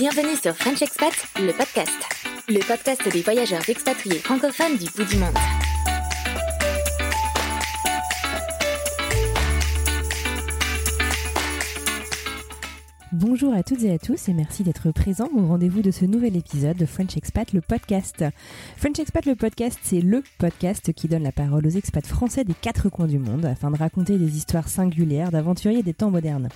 Bienvenue sur French Expat, le podcast. Le podcast des voyageurs expatriés francophones du bout du monde. Bonjour à toutes et à tous et merci d'être présents au rendez-vous de ce nouvel épisode de French Expat, le podcast. French Expat, le podcast, c'est le podcast qui donne la parole aux expats français des quatre coins du monde afin de raconter des histoires singulières d'aventuriers des temps modernes.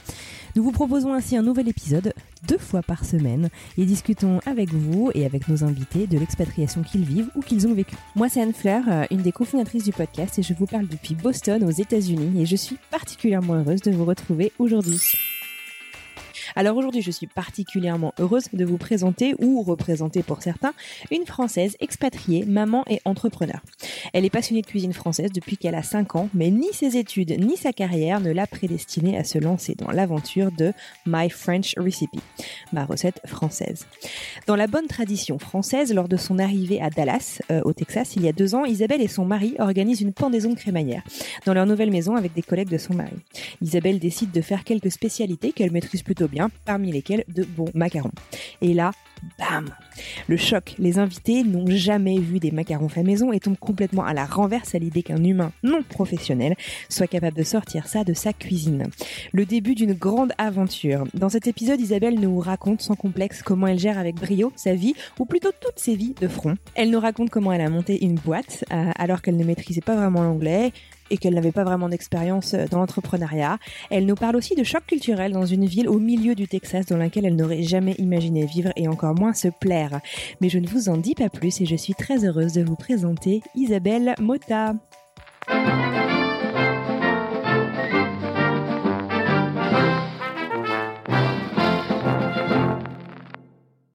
Nous vous proposons ainsi un nouvel épisode deux fois par semaine et discutons avec vous et avec nos invités de l'expatriation qu'ils vivent ou qu'ils ont vécu. Moi, c'est Anne Fleur, euh, une des cofondatrices du podcast et je vous parle depuis Boston aux États-Unis et je suis particulièrement heureuse de vous retrouver aujourd'hui. Alors aujourd'hui, je suis particulièrement heureuse de vous présenter, ou représenter pour certains, une Française expatriée, maman et entrepreneur. Elle est passionnée de cuisine française depuis qu'elle a 5 ans, mais ni ses études ni sa carrière ne l'a prédestinée à se lancer dans l'aventure de My French Recipe, ma recette française. Dans la bonne tradition française, lors de son arrivée à Dallas, euh, au Texas, il y a deux ans, Isabelle et son mari organisent une pendaison crémaillère dans leur nouvelle maison avec des collègues de son mari. Isabelle décide de faire quelques spécialités qu'elle maîtrise plutôt bien, parmi lesquelles de bons macarons. Et là, bam Le choc, les invités n'ont jamais vu des macarons faits maison et tombent complètement à la renverse à l'idée qu'un humain non professionnel soit capable de sortir ça de sa cuisine. Le début d'une grande aventure. Dans cet épisode, Isabelle nous raconte sans complexe comment elle gère avec brio sa vie, ou plutôt toutes ses vies de front. Elle nous raconte comment elle a monté une boîte euh, alors qu'elle ne maîtrisait pas vraiment l'anglais, et qu'elle n'avait pas vraiment d'expérience dans l'entrepreneuriat. Elle nous parle aussi de choc culturel dans une ville au milieu du Texas dans laquelle elle n'aurait jamais imaginé vivre et encore moins se plaire. Mais je ne vous en dis pas plus et je suis très heureuse de vous présenter Isabelle Mota.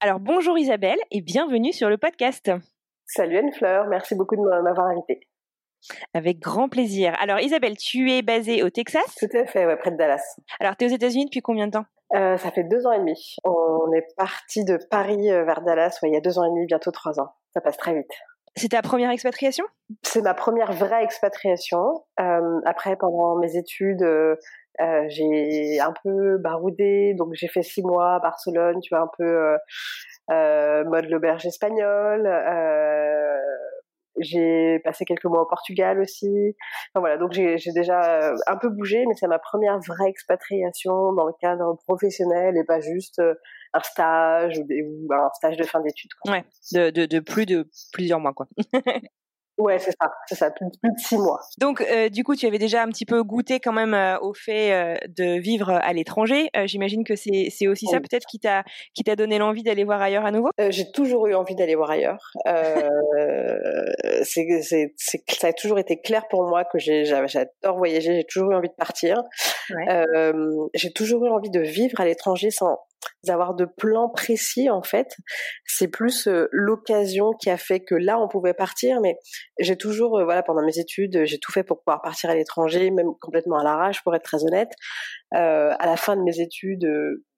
Alors bonjour Isabelle et bienvenue sur le podcast. Salut Anne-Fleur, merci beaucoup de m'avoir invitée. Avec grand plaisir. Alors Isabelle, tu es basée au Texas? Tout à fait, ouais, près de Dallas. Alors tu es aux États-Unis depuis combien de temps? Euh, Ça fait deux ans et demi. On est parti de Paris euh, vers Dallas ouais, il y a deux ans et demi, bientôt trois ans. Ça passe très vite. C'est ta première expatriation? C'est ma première vraie expatriation. Euh, après, pendant mes études, euh, euh, j'ai un peu baroudé, donc j'ai fait six mois à Barcelone, tu vois, un peu euh, mode l'auberge espagnole. J'ai passé quelques mois au Portugal aussi. Enfin, voilà, donc j'ai déjà un peu bougé, mais c'est ma première vraie expatriation dans le cadre professionnel et pas juste un stage ou, un stage de fin d'études. Ouais, de, de plus de plusieurs mois, quoi. Ouais, c'est ça, c'est ça, plus, plus, de six mois. Donc, euh, du coup, tu avais déjà un petit peu goûté quand même euh, au fait euh, de vivre à l'étranger. J'imagine que c'est c'est aussi oui. ça peut-être qui t'a qui t'a donné l'envie d'aller voir ailleurs à nouveau? J'ai toujours eu envie d'aller voir ailleurs. c'est c'est ça a toujours été clair pour moi que j'ai j'adore voyager. J'ai toujours eu envie de partir. J'ai toujours eu envie de vivre à l'étranger sans avoir de plans précis en fait. C'est plus euh, l'occasion qui a fait que là on pouvait partir, mais j'ai toujours, euh, voilà, pendant mes études, j'ai tout fait pour pouvoir partir à l'étranger, même complètement à l'arrache pour être très honnête. Euh, à la fin de mes études,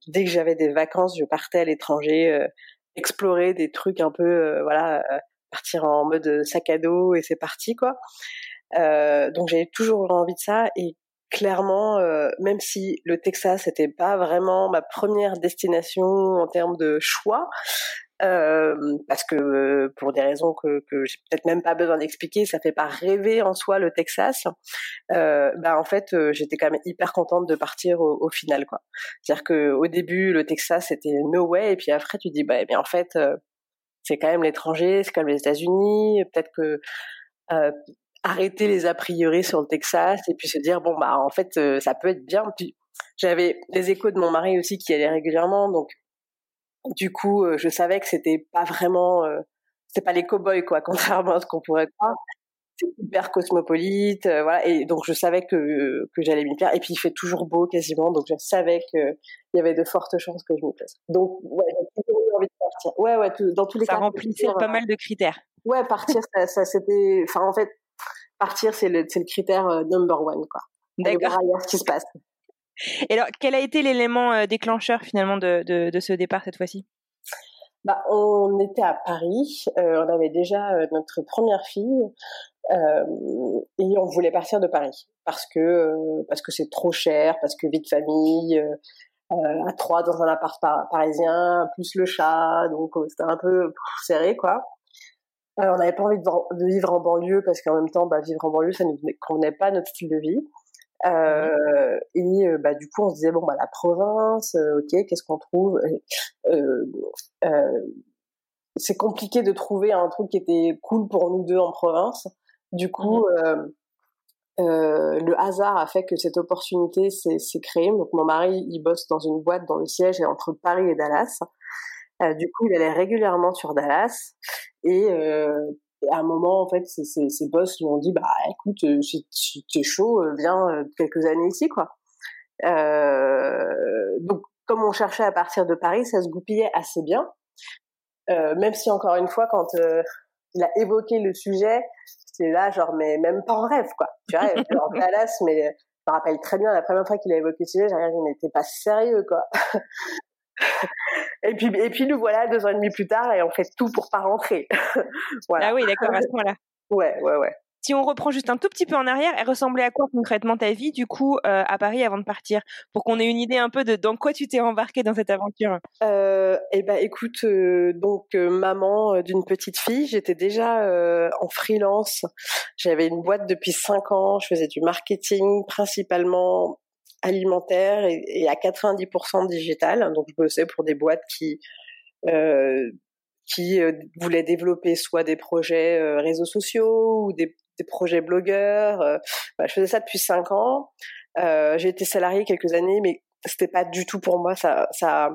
dès que j'avais des vacances, je partais à l'étranger explorer des trucs un peu, voilà, partir en mode sac à dos et c'est parti quoi. donc j'avais toujours eu envie de ça et clairement, même si le Texas n'était pas vraiment ma première destination en termes de choix, euh, parce que pour des raisons que, que j'ai peut-être même pas besoin d'expliquer, ça fait pas rêver en soi le Texas. Euh, bah en fait, j'étais quand même hyper contente de partir au, au final quoi. C'est-à-dire que au début le Texas c'était no way et puis après tu dis bah eh bien en fait c'est quand même l'étranger, c'est quand même les États-Unis, peut-être que euh, arrêter les a priori sur le Texas et puis se dire bon bah en fait ça peut être bien. Puis j'avais les échos de mon mari aussi qui allaient régulièrement donc du coup, euh, je savais que c'était pas vraiment, euh, c'était pas les cow-boys quoi, contrairement à ce qu'on pourrait croire. C'est hyper cosmopolite, euh, voilà. Et donc je savais que que j'allais m'y plaire. Et puis il fait toujours beau quasiment, donc je savais qu'il y avait de fortes chances que je m'y plaise. Donc ouais, j'ai toujours eu envie de partir. Ouais, ouais, dans tous les ça cas. Ça remplissait pas mal de critères. Ouais, partir, ça, ça c'était, enfin en fait, partir c'est le critère number one quoi. D'accord. ce qui se passe. Et alors, quel a été l'élément euh, déclencheur finalement de, de, de ce départ cette fois-ci? Bah, on était à Paris, euh, on avait déjà euh, notre première fille euh, et on voulait partir de Paris parce que euh, parce que c'est trop cher, parce que vie de famille à trois dans un appart parisien plus le chat, donc c'était un peu serré quoi. On n'avait pas envie de, vivre en banlieue parce qu'en même temps, bah, vivre en banlieue, ça ne convenait pas à notre style de vie. Euh, et euh, bah, du coup, on se disait bon bah la province, euh, ok, qu'est-ce qu'on trouve? Euh, C'est compliqué de trouver un truc qui était cool pour nous deux en province. Du coup, mmh le hasard a fait que cette opportunité s'est créée. Donc mon mari, il bosse dans une boîte dont le siège est entre Paris et Dallas. Du coup, il allait régulièrement sur Dallas et à un moment, en fait, ces, ces, boss lui ont dit, bah, écoute, euh, si t'es chaud, euh, viens euh, quelques années ici, quoi. Euh, donc, comme on cherchait à partir de Paris, ça se goupillait assez bien. Euh, même si, encore une fois, quand il a évoqué le sujet, c'était là, genre, mais même pas en rêve, quoi. Tu vois, en Dallas, mais je me rappelle très bien, la première fois qu'il a évoqué le sujet, j'ai regardé, mais t'es pas sérieux, quoi. et puis, et puis nous voilà deux ans et demi plus tard et on fait tout pour pas rentrer. voilà. Ah oui, d'accord, à ce moment-là. Ouais, ouais, ouais. Si on reprend juste un tout petit peu en arrière, elle ressemblait à quoi concrètement ta vie du coup euh, à Paris avant de partir, pour qu'on ait une idée un peu de dans quoi tu t'es embarqué dans cette aventure euh, Eh ben, écoute, euh, donc maman d'une petite fille, j'étais déjà en freelance. J'avais une boîte depuis cinq ans. Je faisais du marketing principalement alimentaire et, à 90% digital. Donc je bossais pour des boîtes qui euh, qui euh, voulaient développer soit des projets euh, réseaux sociaux ou des, des projets blogueurs. Euh, bah, je faisais ça depuis cinq ans. j'ai été salariée quelques années, mais c'était pas du tout pour moi. Ça ça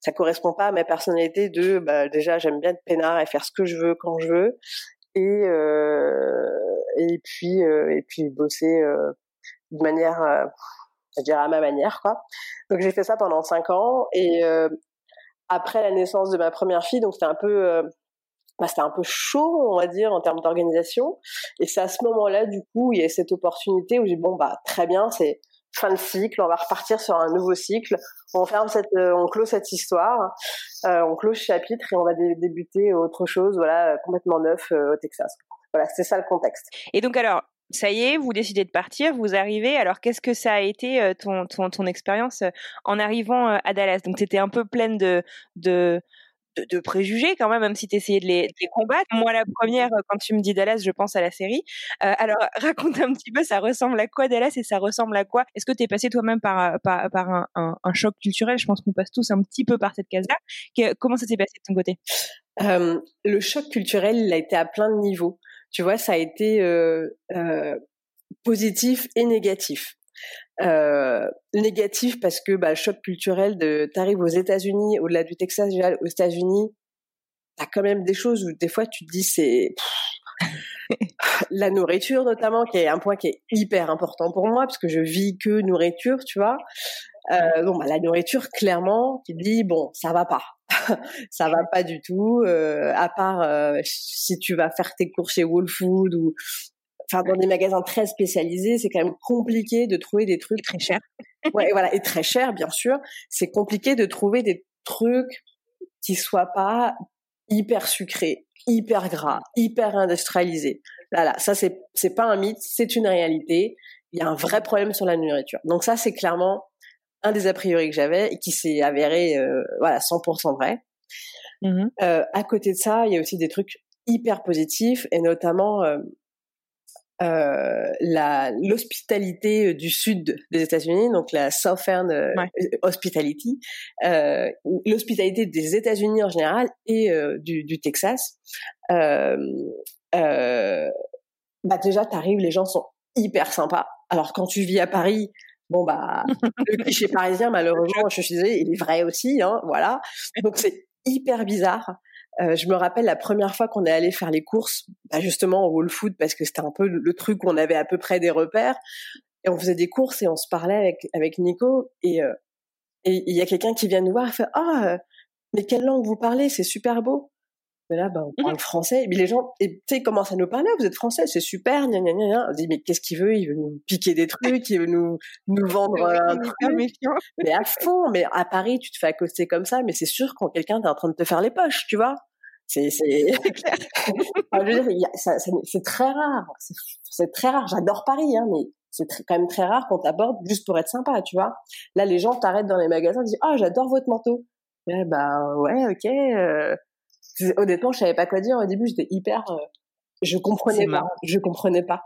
ça correspond pas à ma personnalité de bah, déjà j'aime bien être peinard et faire ce que je veux quand je veux et et puis et puis bosser de manière je dirais à ma manière quoi. Donc j'ai fait ça pendant cinq ans et euh, après la naissance de ma première fille, donc c'était un peu euh, bah, c'était un peu chaud, on va dire, en termes d'organisation. Et c'est à ce moment-là, du coup, il y a cette opportunité où j'ai bon bah très bien, c'est fin de cycle, on va repartir sur un nouveau cycle. On ferme cette, euh, on clôt cette histoire, on clôt ce chapitre et on va débuter autre chose, voilà, complètement neuf au Texas. Voilà, c'est ça le contexte. Et donc alors, ça y est, vous décidez de partir, vous arrivez. Alors, qu'est-ce que ça a été euh, ton, ton, ton expérience euh, en arrivant euh, à Dallas? Donc, tu étais un peu pleine de, de, de, préjugés quand même, même si tu essayais de les, combattre. Moi, la première, quand tu me dis Dallas, je pense à la série. Alors, raconte un petit peu, ça ressemble à quoi Dallas et ça ressemble à quoi? Est-ce que tu es passé toi-même par, par, un, choc culturel? Je pense qu'on passe tous un petit peu par cette case-là. Comment ça s'est passé de ton côté? Le choc culturel, il a été à plein de niveaux tu vois, ça a été euh, euh, positif et négatif. Euh, négatif parce que bah, le choc culturel de t'arrives aux États-Unis, au-delà du Texas, aux États-Unis, t'as quand même des choses où des fois tu te dis c'est la nourriture notamment qui est un point qui est hyper important pour moi parce que je vis que nourriture, tu vois. Euh, bon, bah, la nourriture, clairement, te dis bon, ça va pas. ça va pas du tout. Euh, à part euh, si tu vas faire tes courses chez Whole Food ou enfin dans des magasins très spécialisés, c'est quand même compliqué de trouver des trucs très chers. ouais, voilà, et très cher bien sûr. C'est compliqué de trouver des trucs qui soit pas hyper sucré, hyper gras, hyper industrialisé. Là, là, ça c'est c'est pas un mythe, c'est une réalité. Il y a un vrai problème sur la nourriture. Donc ça c'est clairement un des a priori que j'avais et qui s'est avéré euh, voilà 100% vrai. Mmh euh, à côté de ça, il y a aussi des trucs hyper positifs et notamment euh, euh, la l'hospitalité du sud des États-Unis, donc la Southern euh, Hospitality, euh, l'hospitalité des États-Unis en général et du, du, Texas. bah déjà, t'arrives, les gens sont hyper sympas. Alors quand tu vis à Paris, bon bah le cliché parisien, malheureusement, je suis désolée, il est vrai aussi, hein, voilà. Donc c'est hyper bizarre. Euh, je me rappelle la première fois qu'on est allé faire les courses, bah justement au Whole Food, parce que c'était un peu le truc où on avait à peu près des repères. Et on faisait des courses et on se parlait avec, avec Nico. Et euh, il y a quelqu'un qui vient nous voir et fait Ah, euh, mais quelle langue vous parlez C'est super beau. Mais là, bah, on mmh parle français. Et puis les gens, tu sais, commencent à nous parler. Vous êtes français, c'est super. Gna, gna, gna, On se dit, mais qu'est-ce qu'il veut? Il veut nous piquer des trucs, il veut nous, nous vendre un truc. Mais à fond. Mais à Paris, tu te fais accoster comme ça. Mais c'est sûr quand quelqu'un est en train de te faire les poches, tu vois. C'est c'est c'est très rare. C'est très rare. J'adore Paris, hein, mais c'est quand même très rare qu'on t'aborde juste pour être sympa, tu vois. Là, les gens t'arrêtent dans les magasins, disent ah oh, j'adore votre manteau. Eh ben ouais, ok. Euh, honnêtement, je savais pas quoi dire au début. J'étais hyper. Euh, je comprenais pas. Je comprenais pas.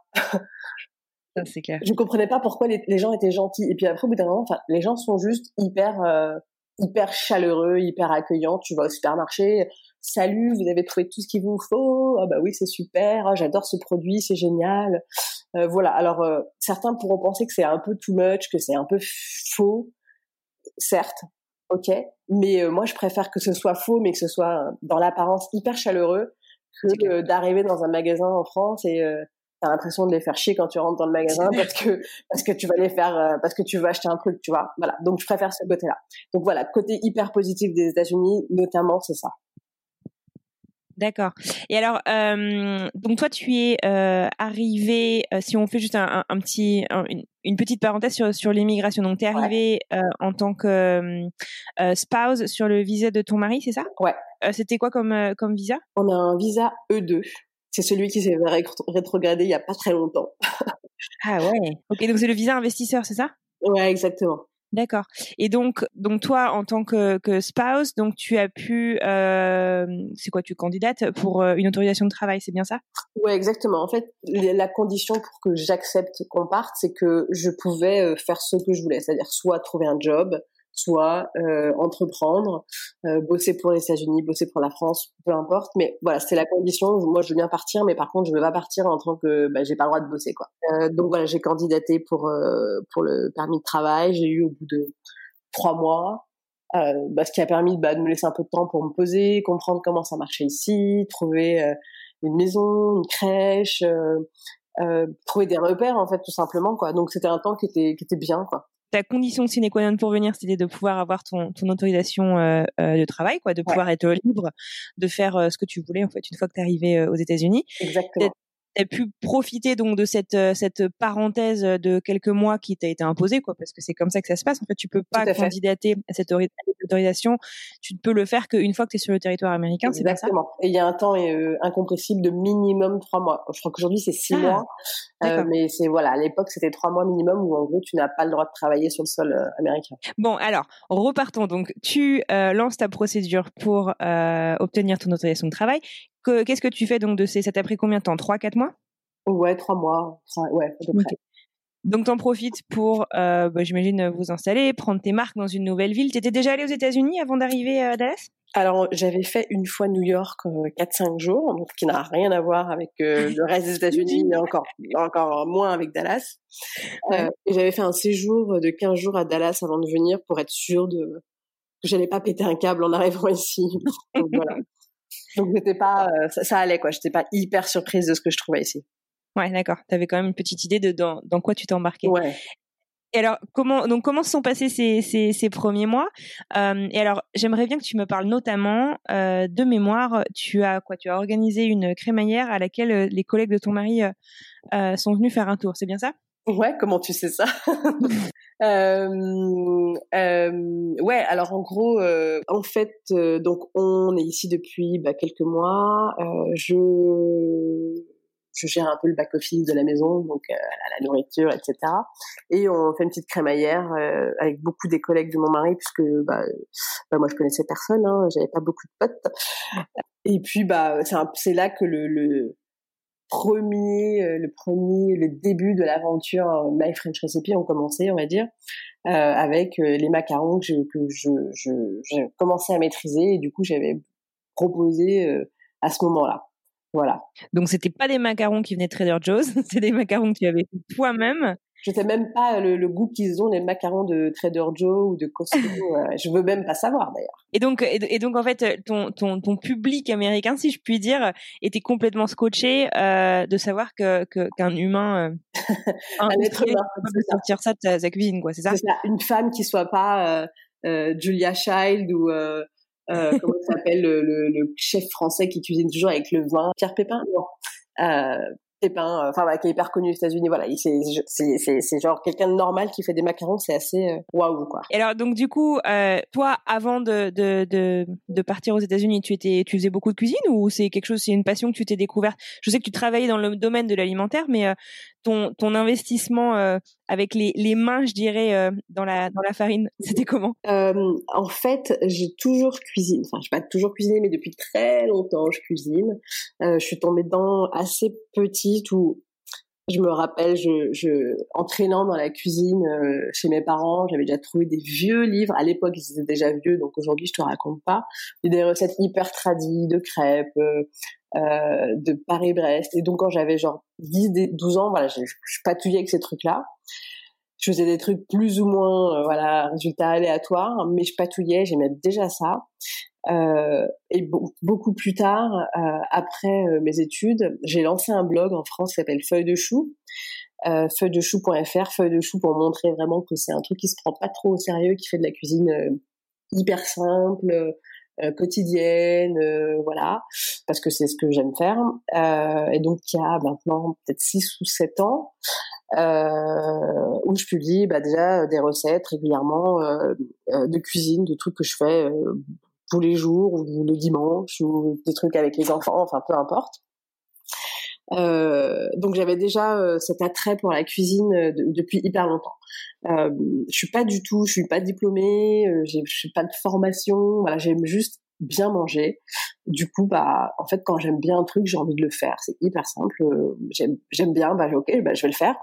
c'est clair. Je comprenais pas pourquoi les, les, gens étaient gentils. Et puis après, au bout d'un moment, enfin, les gens sont juste hyper, euh, hyper chaleureux, hyper accueillants. Tu vas au supermarché, salut, vous avez trouvé tout ce qu'il vous faut, ah bah oui c'est super, ah, j'adore ce produit, c'est génial. Euh, voilà. Alors euh, certains pourront penser que c'est un peu too much, que c'est un peu faux, certes, ok, mais euh, moi je préfère que ce soit faux, mais que ce soit dans l'apparence hyper chaleureux, que d'arriver dans un magasin en France et t'as l'impression de les faire chier quand tu rentres dans le magasin parce que parce que tu vas les faire parce que tu veux acheter un truc, tu vois. Voilà. Donc je préfère ce côté-là. Donc voilà, côté hyper positif des États-Unis, notamment, c'est ça. D'accord. Et alors, euh, donc toi, tu es euh, arrivé, euh, si on fait juste un, un, petit, une, petite parenthèse sur, sur l'immigration. Donc, tu es arrivé euh, en tant que spouse sur le visa de ton mari, c'est ça? Ouais. C'était quoi comme, comme visa? On a un visa E2. C'est celui qui s'est rétrogradé il y a pas très longtemps. ah ouais. Ok, donc c'est le visa investisseur, c'est ça? Ouais, exactement. D'accord. Et donc, donc toi, en tant que, que spouse, donc tu as pu, euh, c'est quoi, tu candidates pour euh, une autorisation de travail, c'est bien ça? Ouais, exactement. En fait, la condition pour que j'accepte qu'on parte, c'est que je pouvais euh, faire ce que je voulais, c'est-à-dire soit trouver un job, soit euh, entreprendre, euh, bosser pour les États-Unis, bosser pour la France, peu importe. Mais voilà, c'est la condition. Moi, je veux bien partir, mais par contre, je veux pas partir en tant que bah, j'ai pas le droit de bosser, quoi. Euh, donc voilà, j'ai candidaté pour euh, pour le permis de travail. J'ai eu au bout de trois mois. Euh, bah, ce qui a permis bah, de me laisser un peu de temps pour me poser, comprendre comment ça marchait ici, trouver une maison, une crèche, trouver des repères en fait tout simplement quoi. Donc c'était un temps qui était qui était bien quoi ta condition sine qua non pour venir, c'était de pouvoir avoir ton, ton autorisation euh, euh, de travail, quoi, de pouvoir être libre de faire euh, ce que tu voulais en fait une fois que tu es arrivé aux États-Unis. Exactement as pu profiter donc de cette euh, cette parenthèse de quelques mois qui t'a été imposée quoi parce que c'est comme ça que ça se passe. En fait tu peux pas candidater à cette autorisation. Tu ne peux le faire qu'une fois que tu es sur le territoire américain exactement. Et il y a un temps euh, incompressible de minimum trois mois. Je crois qu'aujourd'hui c'est six ah, mois. Euh, mais c'est voilà à l'époque c'était trois mois minimum où en gros tu n'as pas le droit de travailler sur le sol américain. Bon alors repartons. Donc tu lances ta procédure pour obtenir ton autorisation de travail Qu'est-ce que tu fais donc de ces Ça t'a pris combien de temps? Trois, quatre mois? Ouais, trois mois. ouais, à peu près. Donc, t'en profites pour, euh, bah, j'imagine, vous installer, prendre tes marques dans une nouvelle ville. T'étais déjà allé aux États-Unis avant d'arriver à Dallas? Alors, j'avais fait une fois New York, euh, 4-5 jours, donc qui n'a rien à voir avec euh, le reste des États-Unis, mais encore, encore moins avec Dallas. Euh, et j'avais fait un séjour de 15 jours à Dallas avant de venir pour être sûr de que j'allais pas péter un câble en arrivant ici. donc, voilà. Donc j'étais pas, euh, ça, allait quoi. J'étais pas hyper surprise de ce que je trouvais ici. Ouais, d'accord. Tu avais quand même une petite idée de dans, dans quoi tu t'embarquais. Ouais. Et alors, comment donc comment se sont passés ces, ces, ces premiers mois? Euh, Et alors, j'aimerais bien que tu me parles notamment euh, de mémoire. Tu as quoi? Tu as organisé une crémaillère à laquelle les collègues de ton mari sont venus faire un tour. C'est bien ça? Ouais, comment tu sais ça? Euh, euh, Ouais, alors en gros, euh, en fait, euh, donc on est ici depuis bah, quelques mois. Euh, je je gère un peu le back office de la maison, donc la nourriture, etc. Et on fait une petite crémaillère avec beaucoup des collègues de mon mari, puisque bah, bah moi je connaissais personne, hein, j'avais pas beaucoup de potes. Et puis bah c'est là que le, le premier, euh, le premier, le début de l'aventure euh, My French Recipe ont commencé, on va dire, euh, avec les macarons que, je, commençais à maîtriser et du coup j'avais proposé à ce moment-là. Voilà. Donc c'était pas des macarons qui venaient de Trader Joe's, c'est des macarons que tu avais fait toi-même je sais même pas le, goût qu'ils ont les macarons de Trader Joe ou de Costco. euh, je veux même pas savoir d'ailleurs. Et donc, et, donc en fait, ton, ton, ton public américain, si je puis dire, était complètement scotché euh, de savoir que qu'un humain, euh, un, être humain, peut sortir ça de sa, cuisine, quoi. C'est ça, ça, Une femme qui soit pas euh, euh Julia Child ou euh, euh comment s'appelle le, le, le, chef français qui cuisine toujours avec le vin, Pierre Pépin? Non. Euh, Pépin, euh, enfin qui est hyper connu aux États-Unis. Voilà, c'est genre quelqu'un de normal qui fait des macarons, c'est assez euh, waouh quoi. Et alors donc du coup, euh, toi avant de, de, de, de partir aux États-Unis, tu étais, tu faisais beaucoup de cuisine ou c'est quelque chose, c'est une passion que tu t'es découverte? Je sais que tu travaillais dans le domaine de l'alimentaire, mais ton, ton investissement euh, avec les, les mains, je dirais, euh, dans, la, dans la farine, c'était comment? Euh, En fait, j'ai toujours cuisiné. Enfin, je pas toujours cuisiné, mais depuis très longtemps, je cuisine. je suis tombée dedans assez petite où je me rappelle, je, je entraînant dans la cuisine chez mes parents, j'avais déjà trouvé des vieux livres. À l'époque, ils étaient déjà vieux, donc aujourd'hui, je te raconte pas. Des recettes hyper tradies de crêpes, euh, de Paris-Brest. Et donc quand j'avais genre 10, 12 ans, voilà, je, patouillais avec ces trucs-là. Je faisais des trucs plus ou moins, euh, voilà, résultats aléatoires, mais je patouillais, j'aimais déjà ça. Euh, et beaucoup plus tard, euh, après euh, mes études, j'ai lancé un blog en France qui s'appelle Feuille de chou, euh, feuilledechou.fr, feuille de chou pour montrer vraiment que c'est un truc qui se prend pas trop au sérieux, qui fait de la cuisine hyper simple, euh, quotidienne, euh, voilà, parce que c'est ce que j'aime faire. Euh, et donc il y a maintenant peut-être 6 ou 7 ans, euh, où je publie bah, déjà des recettes régulièrement euh, de cuisine, de trucs que je fais tous les jours ou le dimanche ou des trucs avec les enfants, enfin peu importe. Euh, donc j'avais déjà euh, cet attrait pour la cuisine euh, depuis hyper longtemps. Euh, je suis pas du tout, je suis pas diplômée, je suis pas de formation. Voilà, j'aime juste bien manger. Du coup, bah, en fait, quand j'aime bien un truc, j'ai envie de le faire. C'est hyper simple. J'aime bien, bah, ok, bah, je vais le faire.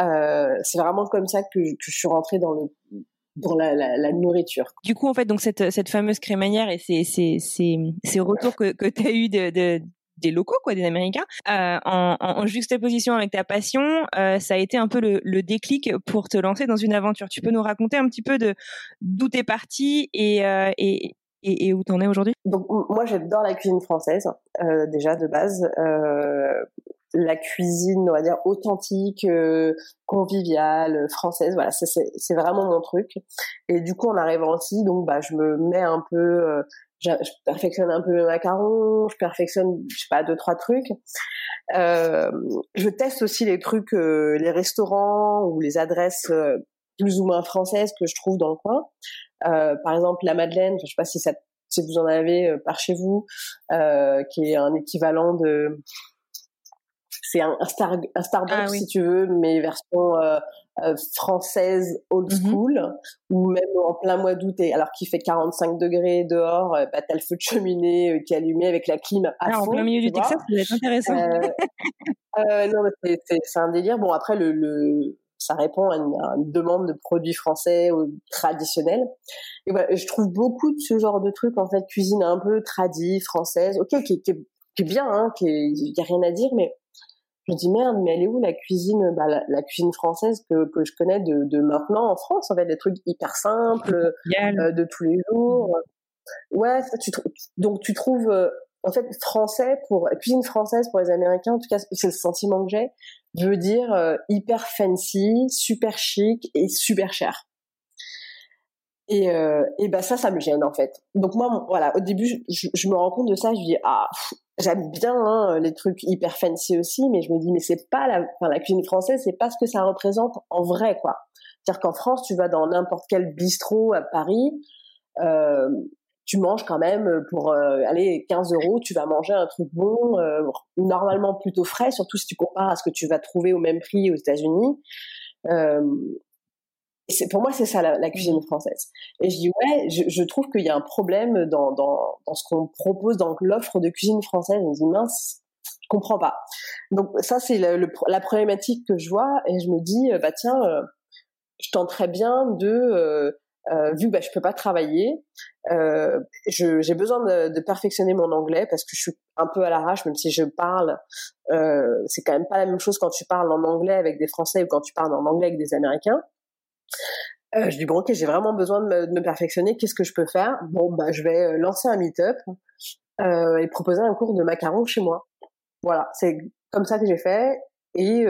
Euh, c'est vraiment comme ça que, que, je suis rentrée dans le dans la, la, la, nourriture. Du coup, en fait, donc cette, cette fameuse crémaillère et ces, ces, ces, ces retours que, que tu as eu de, de, des locaux, quoi, des Américains, euh, en, juxtaposition avec ta passion, euh, ça a été un peu le, déclic pour te lancer dans une aventure. Tu peux nous raconter un petit peu d'où t'es parti et, euh, et, et, et, où t'en es aujourd'hui? Donc moi j'adore la cuisine française déjà de base. La cuisine, on va dire authentique, conviviale, française, voilà, c'est vraiment mon truc. Et du coup, en arrivant ici, donc bah je me mets un peu je, perfectionne un peu le macaron, je perfectionne, je sais pas, deux trois trucs. Euh, je teste aussi les trucs, euh, les restaurants ou les adresses euh, plus ou moins françaises que je trouve dans le coin. Euh, par exemple, la Madeleine, je sais pas si ça, si vous en avez par chez vous, qui est un équivalent de c'est un, Star, un Starbucks ah si tu veux, mais version euh, euh, française old mmh school, ou même en plein mois d'août, alors qu'il fait 45 degrés dehors, euh, bah, t'as le feu de cheminée qui est allumé avec la clim à ah, fond. En plein milieu du Texas, ça être intéressant. non, c'est un délire. Bon, après, le, le ça répond à une, demande de produits français ou traditionnels. Et voilà, je trouve beaucoup de ce genre de trucs, en fait, cuisine un peu tradie, française, ok, qui, qui, qui est bien, hein, qui y a rien à dire, mais je me dis merde, mais elle est où la cuisine, bah, la, cuisine française que, que je connais de, de maintenant en France, en fait, des trucs hyper simples, euh, de tous les jours. Ouais, tu, donc tu trouves, euh, en fait, français pour cuisine française pour les Américains, en tout cas, c'est le sentiment que j'ai, veut dire euh, hyper fancy, super chic et super cher. Et, et ben ça, ça me gêne en fait. Donc moi, voilà, au début, je, je, me rends compte de ça, je dis ah, j'aime bien hein, les trucs hyper fancy aussi, mais je me dis mais c'est pas la, enfin, la cuisine française, c'est pas ce que ça représente en vrai quoi. C'est-à-dire qu'en France, tu vas dans n'importe quel bistrot à Paris, euh, tu manges quand même pour euh, aller 15 euros, tu vas manger un truc bon, euh, normalement plutôt frais, surtout si tu compares à ce que tu vas trouver au même prix aux États-Unis. Euh, pour moi c'est ça la, cuisine française. Et je dis ouais, je, je trouve qu'il y a un problème dans dans, dans ce qu'on propose dans l'offre de cuisine française. Me dis mince, je comprends pas. Donc ça c'est la problématique que je vois et je me dis bah tiens, je tenterais bien de euh, vu que bah, je peux pas travailler, euh, j'ai besoin de, de, perfectionner mon anglais parce que je suis un peu à l'arrache, même si je parle. Euh, c'est quand même pas la même chose quand tu parles en anglais avec des Français ou quand tu parles en anglais avec des Américains. Euh, je dis bon ok, j'ai vraiment besoin de me, perfectionner. Qu'est-ce que je peux faire? Bon bah je vais euh, lancer un meet-up euh, et proposer un cours de macarons chez moi. Voilà, c'est comme ça que j'ai fait et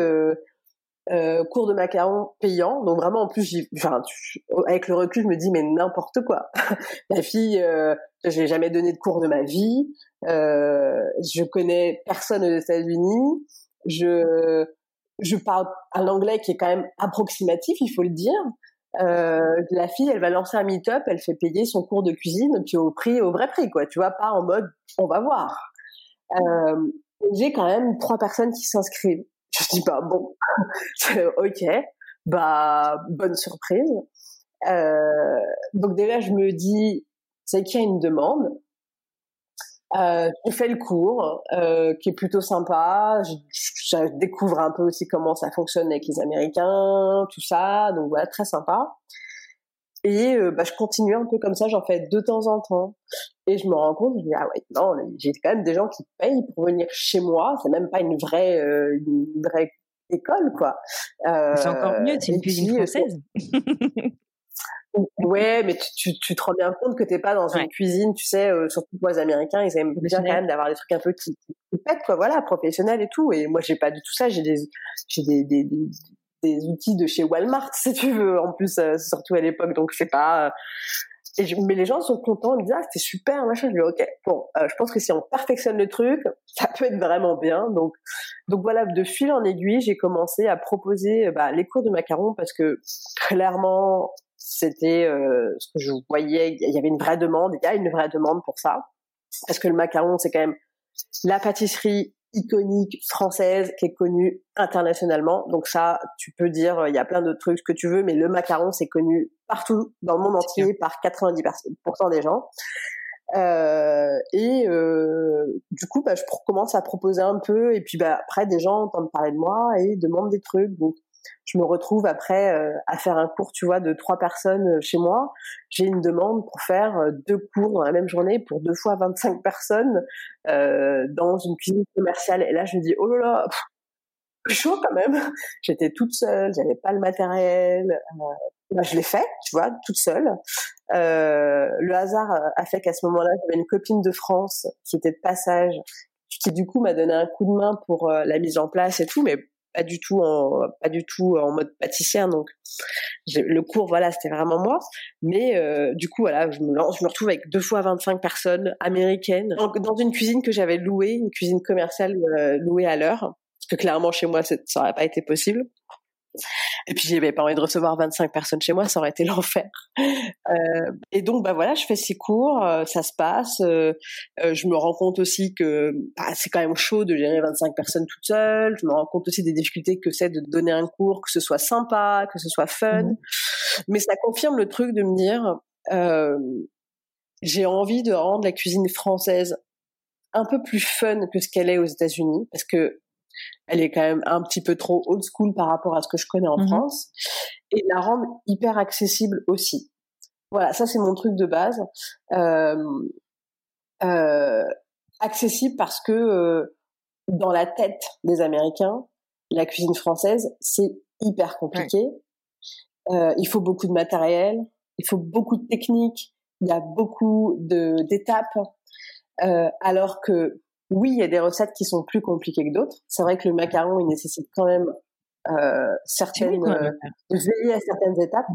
cours de macarons payant. Donc vraiment, en plus, avec le recul, je me dis mais n'importe quoi. La fille, je n'ai jamais donné de cours de ma vie. Je connais personne aux États-Unis. Je je parle un anglais qui est quand même approximatif, il faut le dire. Euh, la fille, elle va lancer un meet-up, elle fait payer son cours de cuisine, puis au prix, au vrai prix, quoi. Tu vois, pas en mode on va voir. Euh, j'ai quand même trois personnes qui s'inscrivent. Je dis bah bon, ok, bah bonne surprise. Euh, donc déjà je me dis c'est qu'il y a une demande. Euh, je fais le cours euh, qui est plutôt sympa. Je, je, découvre un peu aussi comment ça fonctionne avec les Américains, tout ça. Donc voilà, très sympa. Et euh, bah, je continue un peu comme ça, j'en fais de temps en temps. Et je me rends compte, je me dis, ah ouais, non, j'ai quand même des gens qui payent pour venir chez moi. C'est même pas une vraie, euh, une vraie école, quoi. C'est encore mieux, c'est une cuisine française. Ouais, mais tu, tu, tu, te rends bien compte que t'es pas dans une cuisine, tu sais, surtout pour les Américains, ils aiment bien quand même d'avoir des trucs un peu qui, qui, pètent, quoi, voilà, professionnels et tout. Et moi, j'ai pas du tout ça. J'ai des, j'ai des, des, des, des outils de chez Walmart, si tu veux, en plus, euh, surtout à l'époque, donc c'est pas... Euh, et mais les gens sont contents, ils disent ah c'était super machin. Je dis ok bon euh, je pense que si on perfectionne le truc ça peut être vraiment bien donc donc voilà de fil en aiguille j'ai commencé à proposer bah, les cours de macarons parce que clairement c'était ce que je voyais il y avait une vraie demande il y a une vraie demande pour ça parce que le macaron c'est quand même la pâtisserie iconique française qui est connue internationalement. Donc ça, tu peux dire, il y a plein de trucs que tu veux, mais le macaron, c'est connu partout dans le monde entier par 90% des gens. Euh, et euh, du coup, bah, je commence à proposer un peu, et puis bah, après, des gens entendent parler de moi et demandent des trucs. Donc je me retrouve après euh, à faire un cours, tu vois, de trois personnes euh, chez moi. J'ai une demande pour faire euh, deux cours dans la même journée pour deux fois 25 personnes euh, dans une cuisine commerciale. Et là, je me dis, oh là là, chaud quand même. J'étais toute seule, j'avais pas le matériel. Euh, je l'ai fait, tu vois, toute seule. Euh, le hasard a fait qu'à ce moment-là, j'avais une copine de France qui était de passage, qui du coup m'a donné un coup de main pour la mise en place et tout, mais pas du tout en pas du tout en mode pâtissière donc le cours voilà c'était vraiment moi. Mais euh, du coup voilà je me lance je me retrouve avec deux fois 25 personnes américaines dans, une cuisine que j'avais louée une cuisine commerciale euh, louée à l'heure. Parce que clairement chez moi ça n'aurait pas été possible et puis j'avais pas envie de recevoir 25 personnes chez moi, ça aurait été l'enfer. Euh, et donc bah voilà, je fais ces cours, euh, ça se passe. Euh, je me rends compte aussi que bah, c'est quand même chaud de gérer 25 personnes toute seule. Je me rends compte aussi des difficultés que c'est de donner un cours, que ce soit sympa, que ce soit fun. Mmh. Mais ça confirme le truc de me dire, j'ai envie de rendre la cuisine française un peu plus fun que ce qu'elle est aux États-Unis, parce que elle est quand même un petit peu trop old school par rapport à ce que je connais en mmh France, et la rendre hyper accessible aussi. Voilà, ça c'est mon truc de base. Euh, euh, accessible parce que euh, dans la tête des Américains, la cuisine française c'est hyper compliqué. Euh, il faut beaucoup de matériel, il faut beaucoup de techniques, il y a beaucoup d'étapes, euh, alors que oui, il y a des recettes qui sont plus compliquées que d'autres. C'est vrai que le macaron, il nécessite quand même euh, certaines, euh, de veiller à certaines étapes.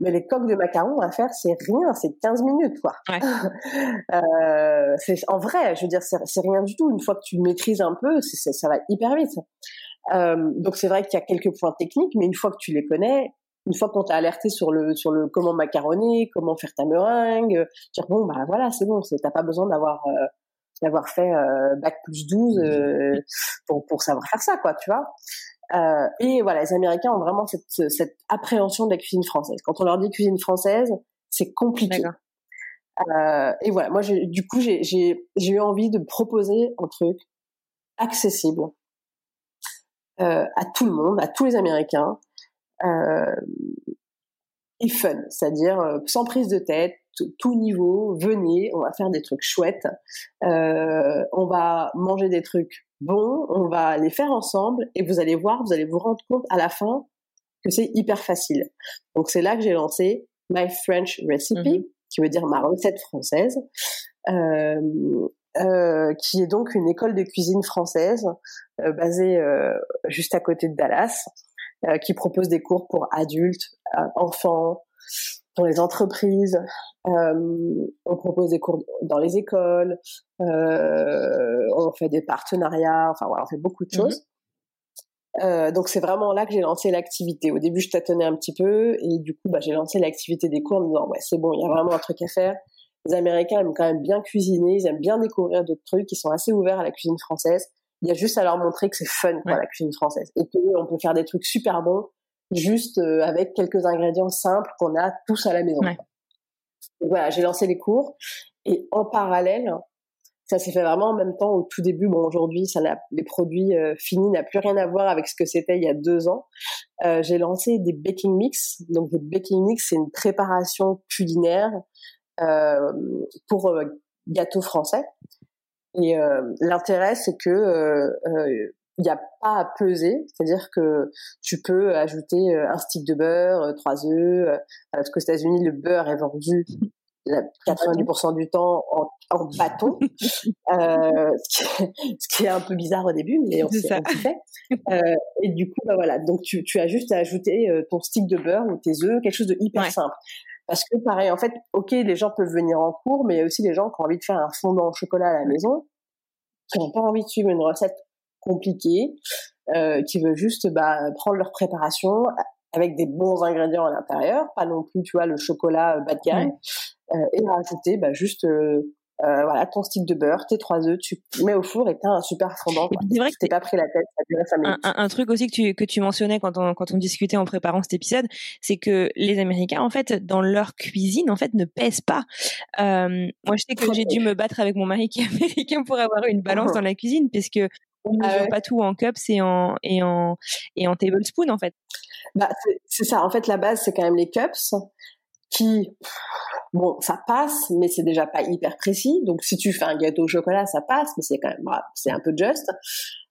Mais les coques de macarons à faire, c'est rien, c'est 15 minutes, quoi. euh, en vrai, je veux dire, c'est rien du tout. Une fois que tu maîtrises un peu, ça va hyper vite. Euh, donc c'est vrai qu'il y a quelques points techniques, mais une fois que tu les connais, une fois qu'on t'a alerté sur le sur le comment macaronner, comment faire ta meringue, dire bon bah voilà c'est bon, t'as pas besoin d'avoir euh, d'avoir fait euh, bac plus 12 euh, pour pour savoir faire ça quoi, tu vois. Euh, et voilà, les Américains ont vraiment cette, cette appréhension de la cuisine française. Quand on leur dit cuisine française, c'est compliqué. Euh, et voilà, moi, du coup, j'ai eu envie de proposer un truc accessible euh, à tout le monde, à tous les Américains, et fun, c'est-à-dire sans prise de tête, tout niveau, venez, on va faire des trucs chouettes, euh, on va manger des trucs bons, on va les faire ensemble et vous allez voir, vous allez vous rendre compte à la fin que c'est hyper facile. Donc c'est là que j'ai lancé My French Recipe, mm-hmm. qui veut dire ma recette française, euh, euh, qui est donc une école de cuisine française basée juste à côté de Dallas, qui propose des cours pour adultes, enfants, pour les entreprises. on propose des cours dans les écoles. on fait des partenariats. Enfin voilà, on fait beaucoup de choses. Euh, donc c'est vraiment là que j'ai lancé l'activité. Au début, je tâtonnais un petit peu et du coup, bah, j'ai lancé l'activité des cours en me disant ouais c'est bon, il y a vraiment un truc à faire. Les Américains aiment quand même bien cuisiner, ils aiment bien découvrir d'autres trucs, ils sont assez ouverts à la cuisine française. Il y a juste à leur montrer que c'est fun quoi, la cuisine française et qu'on peut faire des trucs super bons juste euh, avec quelques ingrédients simples qu'on a tous à la maison. Donc, voilà, j'ai lancé les cours et en parallèle, ça s'est fait vraiment en même temps au tout début. Bon, aujourd'hui, ça les produits euh, finis n'a plus rien à voir avec ce que c'était il y a deux ans. Euh, j'ai lancé des baking mix. Donc, des baking mix, c'est une préparation culinaire euh, pour euh, gâteaux français. Et euh, l'intérêt, c'est que il n'y a pas à peser, c'est-à-dire que tu peux ajouter un stick de beurre, trois œufs, parce qu'aux États-Unis le beurre est vendu 90% du temps en, en bâton, euh, ce, qui est, un peu bizarre au début, mais on s'est fait. Euh, et du coup, bah voilà, donc tu, tu as juste à ajouter euh, ton stick de beurre ou tes œufs, quelque chose de hyper simple. Parce que pareil, en fait, ok, les gens peuvent venir en cours, mais il y a aussi des gens qui ont envie de faire un fondant au chocolat à la maison, qui n'ont pas envie de suivre une recette compliquée, euh, qui veulent juste bah, prendre leur préparation avec des bons ingrédients à l'intérieur, pas non plus, tu vois, le chocolat bas de gamme, euh, et rajouter bah, juste euh, euh, voilà, ton stick de beurre, tes trois œufs, tu mets au four et t'as un super fondant. C'est vrai que t'es pas pris la tête, ça durait cinq minutes. Un, un, truc aussi que tu, que tu mentionnais quand on, quand on discutait en préparant cet épisode, c'est que les Américains, en fait, dans leur cuisine, en fait, ne pèsent pas. Euh, moi, je sais que j'ai dû me battre avec mon mari qui est américain pour avoir une balance dans la cuisine, parce que on ne ah pas tout en cups et en et en et en tablespoon en fait. Bah c'est ça. En fait, la base c'est quand même les cups qui bon, ça passe, mais c'est déjà pas hyper précis. Donc, si tu fais un gâteau au chocolat, ça passe, mais c'est quand même, c'est un peu juste.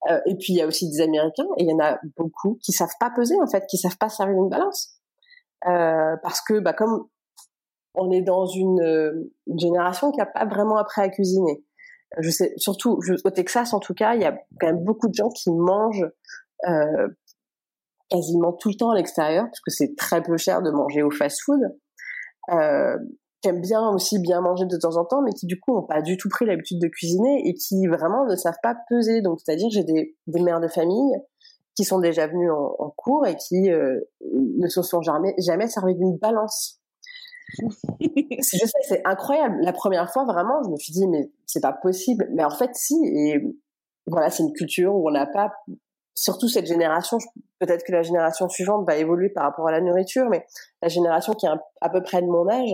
Euh, et puis, il y a aussi des Américains, et il y en a beaucoup qui savent pas peser, en fait, qui savent pas servir une balance. Euh, parce que, bah, comme on est dans une, génération qui a pas vraiment appris à cuisiner. Je sais, surtout au Texas, en tout cas, il y a quand même beaucoup de gens qui mangent euh, quasiment tout le temps à l'extérieur, parce que c'est très peu cher de manger au fast-food. Euh, qui aiment bien aussi bien manger de temps en temps, mais qui du coup n'ont pas du tout pris l'habitude de cuisiner et qui vraiment ne savent pas peser. Donc c'est-à-dire j'ai des, des mères de famille qui sont déjà venues en, cours et qui euh, ne se sont jamais jamais servi d'une balance. Je sais, c'est incroyable. La première fois, vraiment, je me suis dit mais c'est pas possible. Mais en fait, si. Et voilà, c'est une culture où on n'a pas surtout cette génération, peut-être que la génération suivante va évoluer par rapport à la nourriture, mais la génération qui est à peu près de mon âge,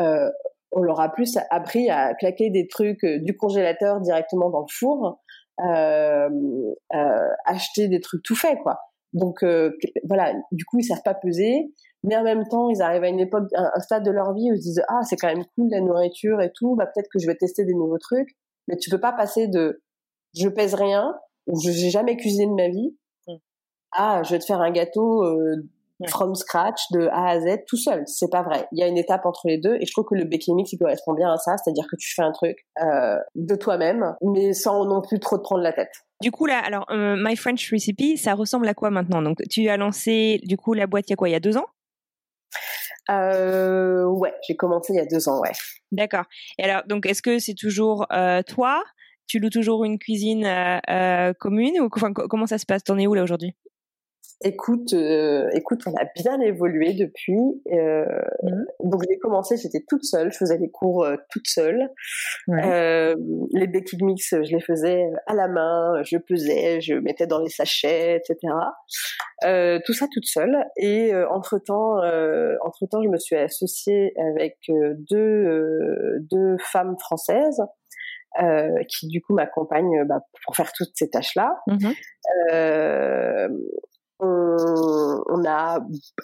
euh, on leur a plus appris à claquer des trucs euh, du congélateur directement dans le four, euh, acheter des trucs tout faits, quoi. Donc voilà, du coup ils savent pas peser, mais en même temps ils arrivent à une époque, un, stade de leur vie où ils se disent ah c'est quand même cool la nourriture et tout, bah peut-être que je vais tester des nouveaux trucs, mais tu peux pas passer de je pèse rien ou je n'ai jamais cuisiné de ma vie mm. à je vais te faire un gâteau euh, from scratch de A à Z tout seul. C'est pas vrai. Il y a une étape entre les deux et je trouve que le baking mix il correspond bien à ça, c'est-à-dire que tu fais un truc euh, de toi-même, mais sans non plus trop te prendre la tête. Du coup là, alors euh, My French Recipe, ça ressemble à quoi maintenant? Donc tu as lancé du coup la boîte il y a quoi? Il y a deux ans? Euh, Ouais, j'ai commencé il y a deux ans, ouais. D'accord. Et alors, donc, est-ce que c'est toujours toi? Tu loues toujours une cuisine commune ou comment ça se passe? T'en es où là aujourd'hui? Écoute, euh, écoute, on a bien évolué depuis. Euh, mmh. Donc j'ai commencé, j'étais toute seule, je faisais les cours euh, toute seule. Euh, les baking mix, je les faisais à la main, je pesais, je mettais dans les sachets, etc. Euh, tout ça toute seule. Et entre temps, entre temps, je me suis associée avec deux deux femmes françaises. Euh, qui du coup m'accompagnent bah, pour faire toutes ces tâches-là. Mmh. Euh, on, a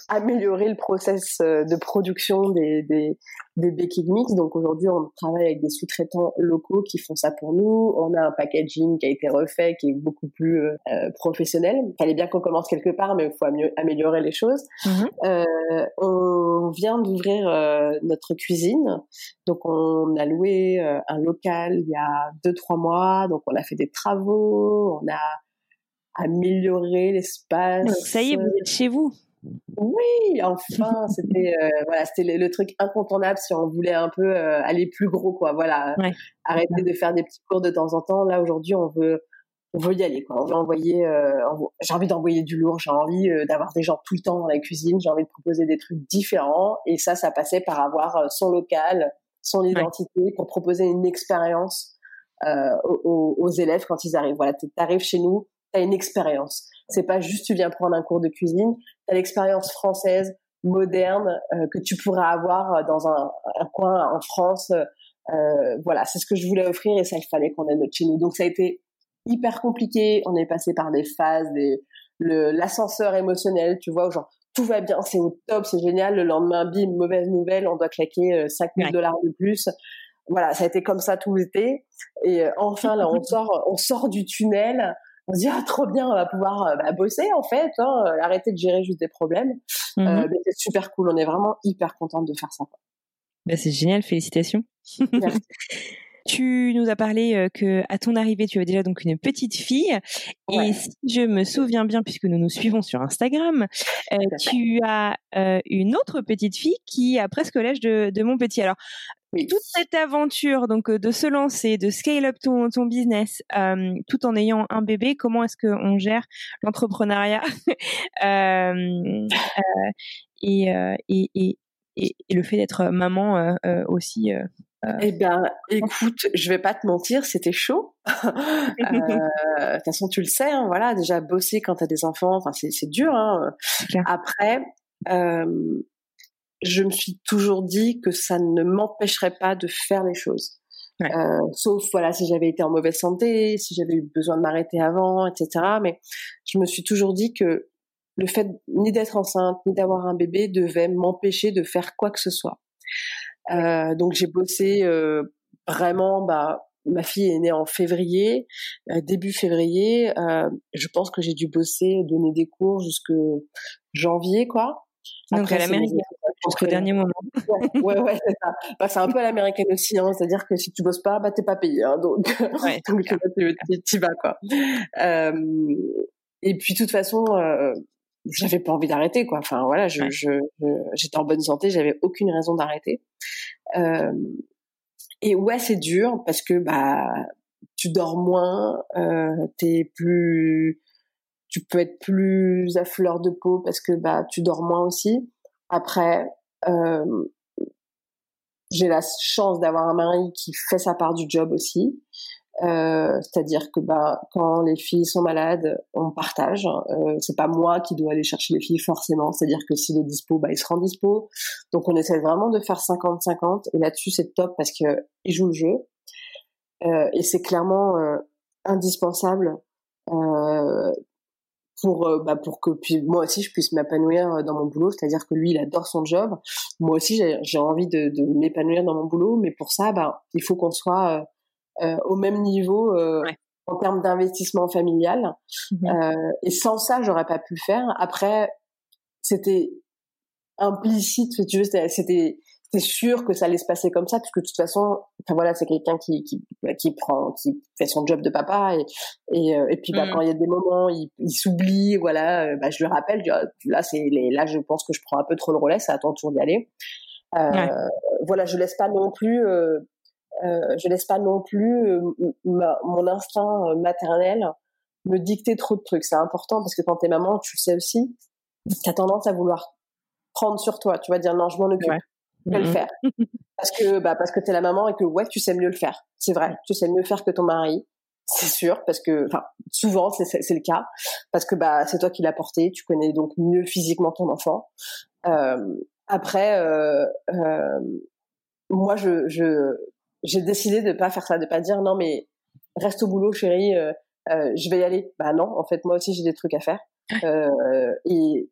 amélioré le process euh, de production des, des, des baking mix. Donc aujourd'hui, on travaille avec des sous-traitants locaux qui font ça pour nous. On a un packaging qui a été refait, qui est beaucoup plus euh, euh professionnel. Il fallait bien qu'on commence quelque part, mais il faut améliorer les choses. Mhm. Euh, on vient d'ouvrir euh, notre cuisine. Donc on a loué un local il y a deux trois mois. Donc on a fait des travaux. On a améliorer l'espace. Donc ça y est, vous êtes chez vous. Oui, enfin, c'était euh, voilà, c'était le, truc incontournable si on voulait un peu euh, aller plus gros, quoi. Voilà, arrêter de faire des petits cours de temps en temps. Là aujourd'hui, on veut on veut y aller, quoi. On veut envoyer. Euh, j'ai envie d'envoyer du lourd. J'ai envie d'avoir des gens tout le temps dans la cuisine. J'ai envie de proposer des trucs différents. Et ça, ça passait par avoir son local, son identité, pour proposer une expérience aux, aux, élèves quand ils arrivent. Voilà, tu arrives chez nous tu une expérience. C'est pas juste tu viens prendre un cours de cuisine, tu as l'expérience française, moderne, euh, que tu pourras avoir dans un, un coin en France. Euh, voilà, c'est ce que je voulais offrir et ça, il fallait qu'on ait notre chez nous. Donc ça a été hyper compliqué. On est passé par des phases, des, l'ascenseur émotionnel, tu vois, genre tout va bien, c'est au top, c'est génial. Le lendemain, bim, mauvaise nouvelle, on doit claquer 5000 euh, dollars de plus. Voilà, ça a été comme ça tout l'été. Et enfin, là, on sort, on sort du tunnel on se dit ah trop bien on va pouvoir euh, bah, bosser en fait hein, euh, arrêter de gérer juste des problèmes. Mmh euh, c'est super cool on est vraiment hyper contente de faire ça bah, c'est génial félicitations. Tu nous as parlé que à ton arrivée, tu avais déjà donc une petite fille. Et si je me souviens bien, puisque nous nous suivons sur Instagram, tu as une autre petite fille qui a presque l'âge de, de, mon petit. Alors, toute cette aventure donc euh, de se lancer, de scale up ton, ton business, euh, tout en ayant un bébé, comment est-ce qu'on gère l'entrepreneuriat? Euh, euh, et, et, et, et, le fait d'être maman aussi eh bien, écoute, je vais pas te mentir, c'était chaud. De toute façon, tu le sais, hein, voilà, déjà bosser quand tu as des enfants, enfin c'est dur. Hein. Après, je me suis toujours dit que ça ne m'empêcherait pas de faire les choses. Euh, sauf voilà si j'avais été en mauvaise santé, si j'avais eu besoin de m'arrêter avant, etc. Mais je me suis toujours dit que le fait ni d'être enceinte ni d'avoir un bébé devait m'empêcher de faire quoi que ce soit. Euh, donc j'ai bossé euh, vraiment. Bah, ma fille est née en février, début février. Je pense que j'ai dû bosser, donner des cours jusque janvier, quoi. Donc à l'américaine, jusqu'au dernier moment. ouais, ouais, c'est ça. Bah, c'est un peu à l'américaine aussi, hein, c'est-à-dire que si tu bosses pas, bah t'es pas payé, hein, donc, ouais, donc tu vas quoi. Euh, et puis de toute façon, euh, j'avais pas envie d'arrêter quoi. Enfin voilà, je, je, j'étais en bonne santé, j'avais aucune raison d'arrêter. Euh, et ouais, c'est dur parce que bah tu dors moins, euh, t'es plus tu peux être plus à fleur de peau parce que bah tu dors moins aussi. Après, euh, j'ai la chance d'avoir un mari qui fait sa part du job aussi. Euh, c'est-à-dire que bah quand les filles sont malades, on partage. Euh, c'est pas moi qui dois aller chercher les filles forcément. C'est-à-dire que s'il est dispo, bah il se rend dispo. Donc on essaie vraiment de faire 50-50 et là-dessus c'est top parce que il joue le jeu et c'est clairement indispensable pour euh, bah, pour que puis moi aussi je puisse m'épanouir euh, dans mon boulot. C'est-à-dire que lui il adore son job. Moi aussi j'ai envie de, de m'épanouir dans mon boulot. Mais pour ça bah il faut qu'on soit euh, au même niveau en termes d'investissement familial. Mmh et sans ça j'aurais pas pu le faire. Après c'était implicite tu veux c'était c'est sûr que ça allait se passer comme ça, puisque de toute façon, enfin voilà, c'est quelqu'un qui, qui, qui prend, qui fait son job de papa, et et, euh, et puis bah, mmh. quand il y a des moments, il, il s'oublie, voilà, euh, bah, je le rappelle, là c'est là je pense que je prends un peu trop le relais, c'est à ton tour d'y aller. Euh, Voilà, je laisse pas non plus, euh, euh je laisse pas non plus mon instinct maternel me dicter trop de trucs. C'est important parce que quand t'es maman, tu le sais aussi, t'as tendance à vouloir prendre sur toi. Tu vas dire non, je m'en occupe le mm-hmm. faire. Parce que, bah, parce que t'es la maman et que, ouais, tu sais mieux le faire. C'est vrai. Tu sais mieux faire que ton mari. C'est sûr, parce que, enfin, souvent, c'est, c'est, le cas. Parce que, bah, c'est toi qui l'as porté. Tu connais donc mieux physiquement ton enfant. Euh, après, euh, euh, moi, je, je, j'ai décidé de pas faire ça, de pas dire non, mais reste au boulot, chérie, euh, euh, je vais y aller. Bah non, en fait, moi aussi, j'ai des trucs à faire. Euh, et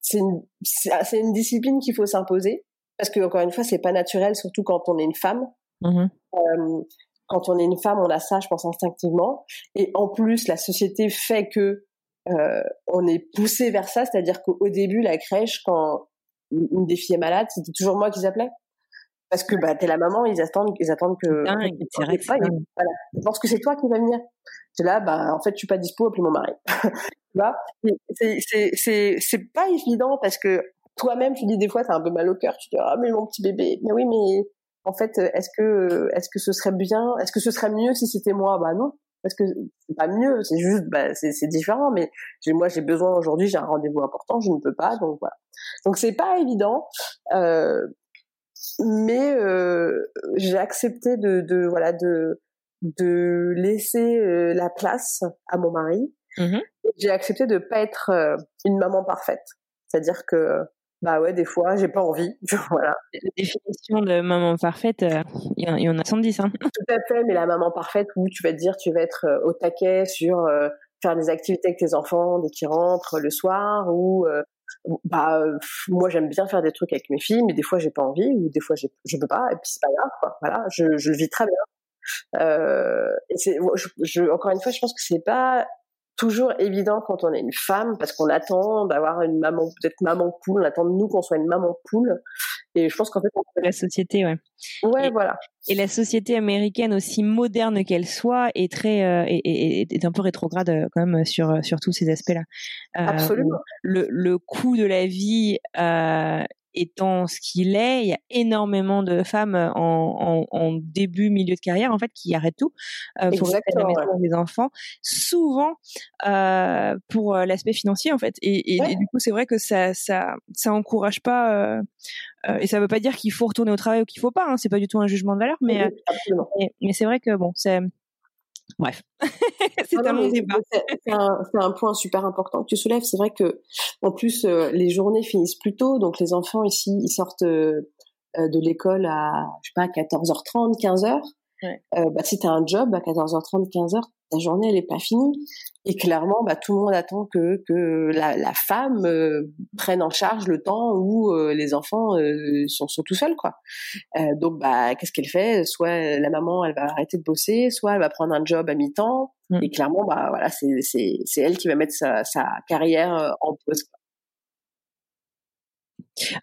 c'est une, c'est une discipline qu'il faut s'imposer parce que encore une fois, c'est pas naturel, surtout quand on est une femme. Mmh euh, quand on est une femme, on a ça, je pense instinctivement. Et en plus, la société fait que euh, on est poussé vers ça, c'est-à-dire qu'au début, la crèche, quand une des filles est malade, c'était toujours moi qui appelaient. Parce que bah t'es la maman, ils attendent, ils attendent que. c'est vrai. Pas, voilà. Ils pensent que c'est toi qui vas venir. C'est là, bah en fait, je suis pas dispo, appelez mon mari. tu vois? C'est c'est c'est pas évident parce que toi-même, tu dis des fois, t'as un peu mal au cœur, tu dis ah mais mon petit bébé, mais oui, mais en fait, est-ce que est-ce que ce serait bien, est-ce que ce serait mieux si c'était moi? Bah non, parce que c'est pas mieux, c'est juste, bah c'est différent. Mais moi, j'ai besoin aujourd'hui, j'ai un rendez-vous important, je ne peux pas, donc voilà. Donc c'est pas évident, euh, mais euh, j'ai accepté de, de voilà de de laisser euh, la place à mon mari. Mmh j'ai accepté de pas être euh, une maman parfaite, c'est-à-dire que bah ouais, des fois, j'ai pas envie. voilà. La définition de maman parfaite, euh, il y, en a 110. Hein. Tout à fait, mais la maman parfaite où tu vas te dire, tu vas être euh, au taquet sur euh, faire des activités avec tes enfants dès qu'ils rentrent le soir, ou bah moi j'aime bien faire des trucs avec mes filles, mais des fois j'ai pas envie, ou des fois je peux pas, et puis c'est pas grave, quoi. Voilà, je, je le vis très bien. et c'est, je, encore une fois, je pense que c'est pas toujours évident quand on est une femme parce qu'on attend d'avoir une maman peut-être maman poule on attend de nous qu'on soit une maman poule. Et je pense qu'en fait on... la société ouais. Ouais voilà. et la société américaine aussi moderne qu'elle soit est très euh, est, est, un peu rétrograde euh, quand même sur sur tous ces aspects là euh, absolument. le le coût de la vie euh, étant ce qu'il est, il y a énormément de femmes euh, en, en, début, milieu de carrière, en fait, qui arrêtent tout euh, pour rester à la maison des enfants, souvent euh, pour euh, l'aspect financier, en fait. Et, et, du coup, c'est vrai que ça, ça, ça encourage pas. Euh, et ça veut pas dire qu'il faut retourner au travail ou qu'il faut pas. Hein, c'est pas du tout un jugement de valeur, mais, mais, mais c'est vrai que bon, c'est Bref, c'est un C'est un, point super important que tu soulèves. C'est vrai que, en plus, euh, les journées finissent plus tôt, donc les enfants ici, ils sortent euh, de l'école à, je sais pas, 14h30, 15h. Euh, bah, si tu as un job à 14h30, 15h, ta journée, elle est pas finie. Et clairement, bah, tout le monde attend que, que la, la femme euh, prenne en charge le temps où euh, les enfants sont, sont tout seuls. quoi. donc, bah, qu'est-ce qu'elle fait? Soit la maman, elle va arrêter de bosser, soit elle va prendre un job à mi-temps. Mm. Et clairement, bah, voilà, c'est elle qui va mettre sa, sa carrière en pause.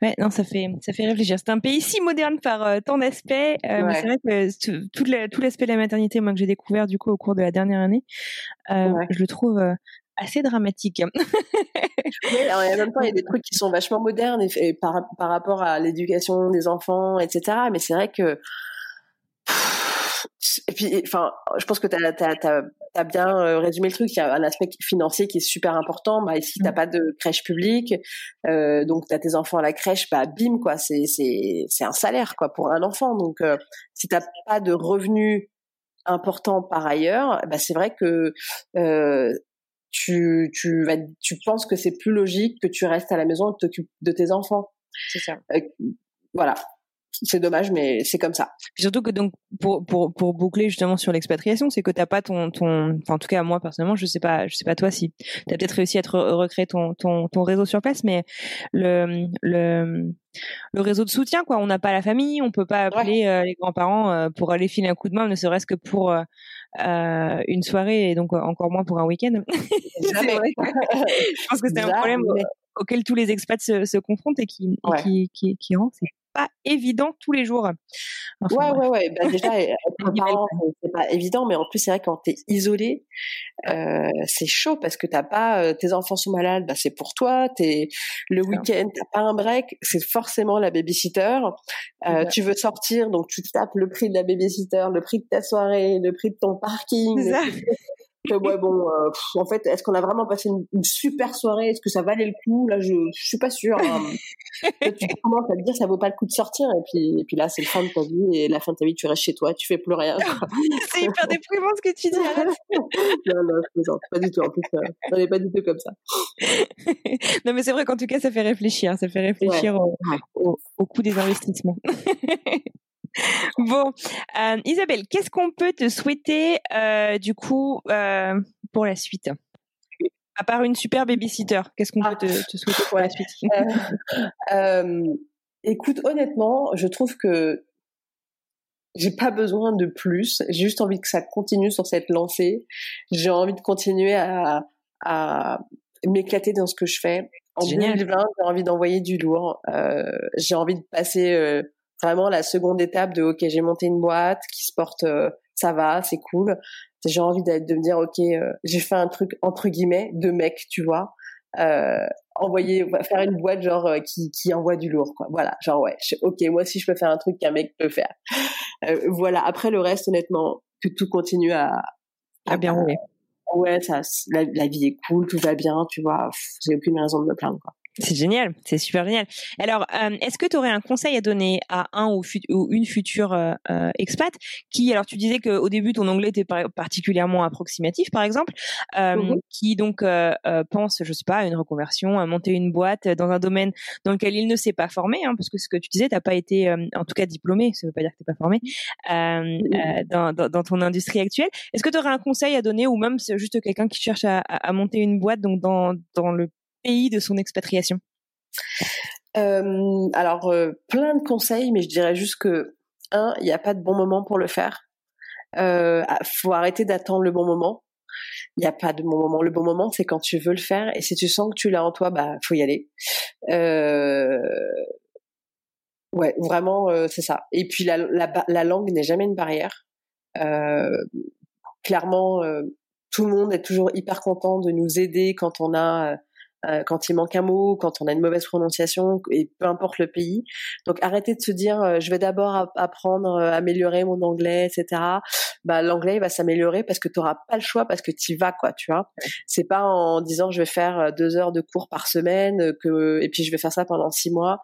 Ouais, non, ça fait ça fait réfléchir. C'est un pays si moderne par euh, tant d'aspects, euh, c'est vrai que tout, tout l'aspect de la maternité, moi que j'ai découvert du coup au cours de la dernière année, euh, je le trouve assez dramatique. alors, en même temps, il y a des trucs qui sont vachement modernes et, par par rapport à l'éducation des enfants, etc. Mais c'est vrai que et puis, enfin, je pense que tu as, bien euh, résumé le truc. Il y a un aspect financier qui est super important. Bah, ici, t'as mm. pas de crèche publique, euh, donc tu as tes enfants à la crèche, bah, bim, quoi. C'est, un salaire, quoi, pour un enfant. Donc, euh, si t'as pas de revenus importants par ailleurs, bah, c'est vrai que euh, tu, tu, vas, tu penses que c'est plus logique que tu restes à la maison et t'occupes de tes enfants. C'est ça. voilà c'est dommage, mais c'est comme ça. surtout que donc pour pour pour boucler justement sur l'expatriation, c'est que t'as pas ton ton, enfin en tout cas moi personnellement, je sais pas, je sais pas toi si t'as peut-être réussi à te recréer ton ton ton réseau sur place, mais le le le réseau de soutien quoi. On n'a pas la famille, on peut pas appeler euh, les grands-parents euh, pour aller filer un coup de main, ne serait-ce que pour euh, une soirée et donc encore moins pour un week-end. je pense que c'est un problème auquel tous les expats se, se confrontent et qui, qui, qui, qui rend. Pas évident tous les jours. ouais, ouais, ouais, bah, déjà, être parent, c'est pas évident, mais en plus, c'est vrai, quand t'es isolé, euh, c'est chaud parce que t'as pas, euh, tes enfants sont malades, bah, c'est pour toi, t'es, le week-end, t'as pas un break, c'est forcément la babysitter. Euh, tu veux sortir, donc tu tapes le prix de la babysitter, le prix de ta soirée, le prix de ton parking que ouais bon euh, en fait est-ce qu'on a vraiment passé une, super soirée? Est-ce que ça valait le coup? Là je, je suis pas sûre hein. tu commences à te dire ça vaut pas le coup de sortir et puis et puis là c'est le fin de ta vie et la fin de ta vie tu restes chez toi tu fais plus rien c'est hyper déprimant ce que tu dis non non pas du tout en plus ça n'est pas du tout comme ça. Non mais c'est vrai qu'en tout cas ça fait réfléchir ça fait réfléchir au, au, au coût des investissements bon, euh, Isabelle, qu'est-ce qu'on peut te souhaiter euh, du coup euh, pour la suite? À part une super babysitter, qu'est-ce qu'on peut te, te, souhaiter pour la suite? Écoute, honnêtement, je trouve que j'ai pas besoin de plus. J'ai juste envie que ça continue sur cette lancée. J'ai envie de continuer à, à m'éclater dans ce que je fais. En 2020, j'ai envie d'envoyer du lourd. Euh, j'ai envie de passer euh, vraiment la seconde étape de ok j'ai monté une boîte qui se porte euh, ça va c'est cool. J'ai envie de, de me dire ok euh, j'ai fait un truc entre guillemets de mec tu vois. Euh, envoyer faire une boîte genre euh, qui, qui envoie du lourd quoi. Voilà. Genre ouais ok moi aussi je peux faire un truc qu'un mec peut faire. Voilà. Après le reste honnêtement que tout continue à à bien rouler. Ouais ça la, la, vie est cool tout va bien tu vois. J'ai aucune raison de me plaindre quoi c'est génial, c'est super génial. Alors, euh, est-ce que tu aurais un conseil à donner à un ou, une future euh, euh, expat qui, alors tu disais qu'au début ton anglais était particulièrement approximatif, par exemple, mmh qui donc pense, je sais pas, à une reconversion, à monter une boîte dans un domaine dans lequel il ne s'est pas formé, hein, parce que ce que tu disais, t'as pas été, en tout cas diplômé, ça veut pas dire que t'es pas formé dans, dans, dans, ton industrie actuelle. Est-ce que tu aurais un conseil à donner, ou même juste quelqu'un qui cherche à, à, monter une boîte donc dans dans le pays de son expatriation euh, Alors, euh, plein de conseils, mais je dirais juste que, un, il n'y a pas de bon moment pour le faire. Euh, ah, faut arrêter d'attendre le bon moment. Il n'y a pas de bon moment. Le bon moment, c'est quand tu veux le faire. Et si tu sens que tu l'as en toi, bah, faut y aller. Euh, ouais, vraiment, euh, c'est ça. Et puis, la, la, la langue n'est jamais une barrière. Euh, clairement, tout le monde est toujours hyper content de nous aider quand on a euh, quand il manque un mot, quand on a une mauvaise prononciation, et peu importe le pays. Donc arrêtez de se dire euh, je vais d'abord apprendre, euh, améliorer mon anglais, etc. Bah l'anglais va s'améliorer parce que tu n'auras pas le choix parce que tu vas quoi, tu vois. C'est pas en disant je vais faire deux heures de cours par semaine que et puis je vais faire ça pendant six mois.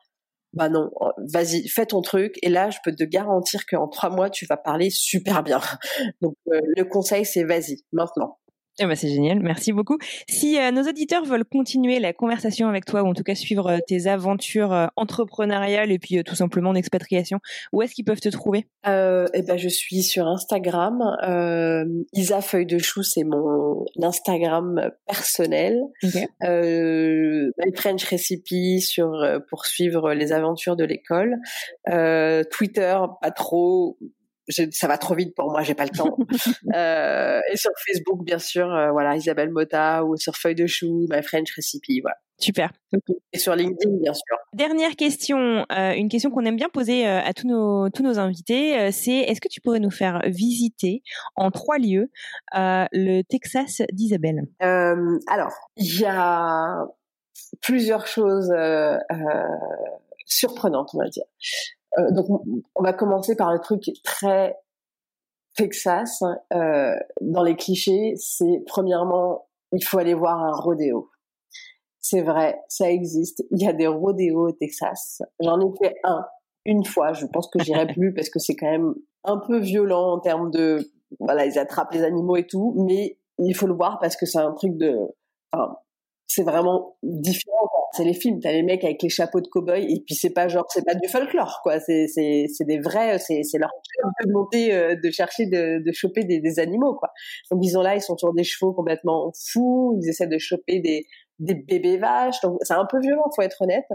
Bah non, vas-y, fais ton truc. Et là, je peux te garantir qu'en trois mois, tu vas parler super bien. Donc, le conseil, c'est vas-y, maintenant. Eh ben c'est génial, merci beaucoup. Si euh, nos auditeurs veulent continuer la conversation avec toi ou en tout cas suivre euh, tes aventures euh, entrepreneuriales et puis tout simplement d'expatriation, où est-ce qu'ils peuvent te trouver? Eh ben je suis sur Instagram. Isa Feuille de Chou, c'est mon Instagram personnel. Okay. My French Recipe sur pour suivre les aventures de l'école. Twitter, pas trop ça va trop vite pour moi, j'ai pas le temps. euh, et sur Facebook, bien sûr, euh, voilà, Isabelle Mota ou sur Feuille de Chou, My French Recipe, voilà. Super. Et sur LinkedIn, bien sûr. Dernière question, euh, une question qu'on aime bien poser euh, à tous nos tous nos invités, c'est est-ce que tu pourrais nous faire visiter en trois lieux le Texas d'Isabelle? Alors, il y a plusieurs choses surprenantes, on va dire. Euh, donc, on va commencer par le truc très Texas. Euh, dans les clichés, c'est premièrement, il faut aller voir un rodéo. C'est vrai, ça existe. Il y a des rodéos au Texas. J'en ai fait un une fois. Je pense que j'irai plus parce que c'est quand même un peu violent en termes de, voilà, ils attrapent les animaux et tout, mais il faut le voir parce que c'est un truc de, enfin, c'est vraiment différent. C'est les films, t'as les mecs avec les chapeaux de cow-boy et puis c'est pas genre, c'est pas du folklore quoi. C'est c'est c'est des vrais, c'est c'est leur de monter, euh, de chercher de de choper des, des animaux quoi. Donc ils sont là, ils sont sur des chevaux complètement fous, ils essaient de choper des des bébés vaches. Donc c'est un peu violent, faut être honnête.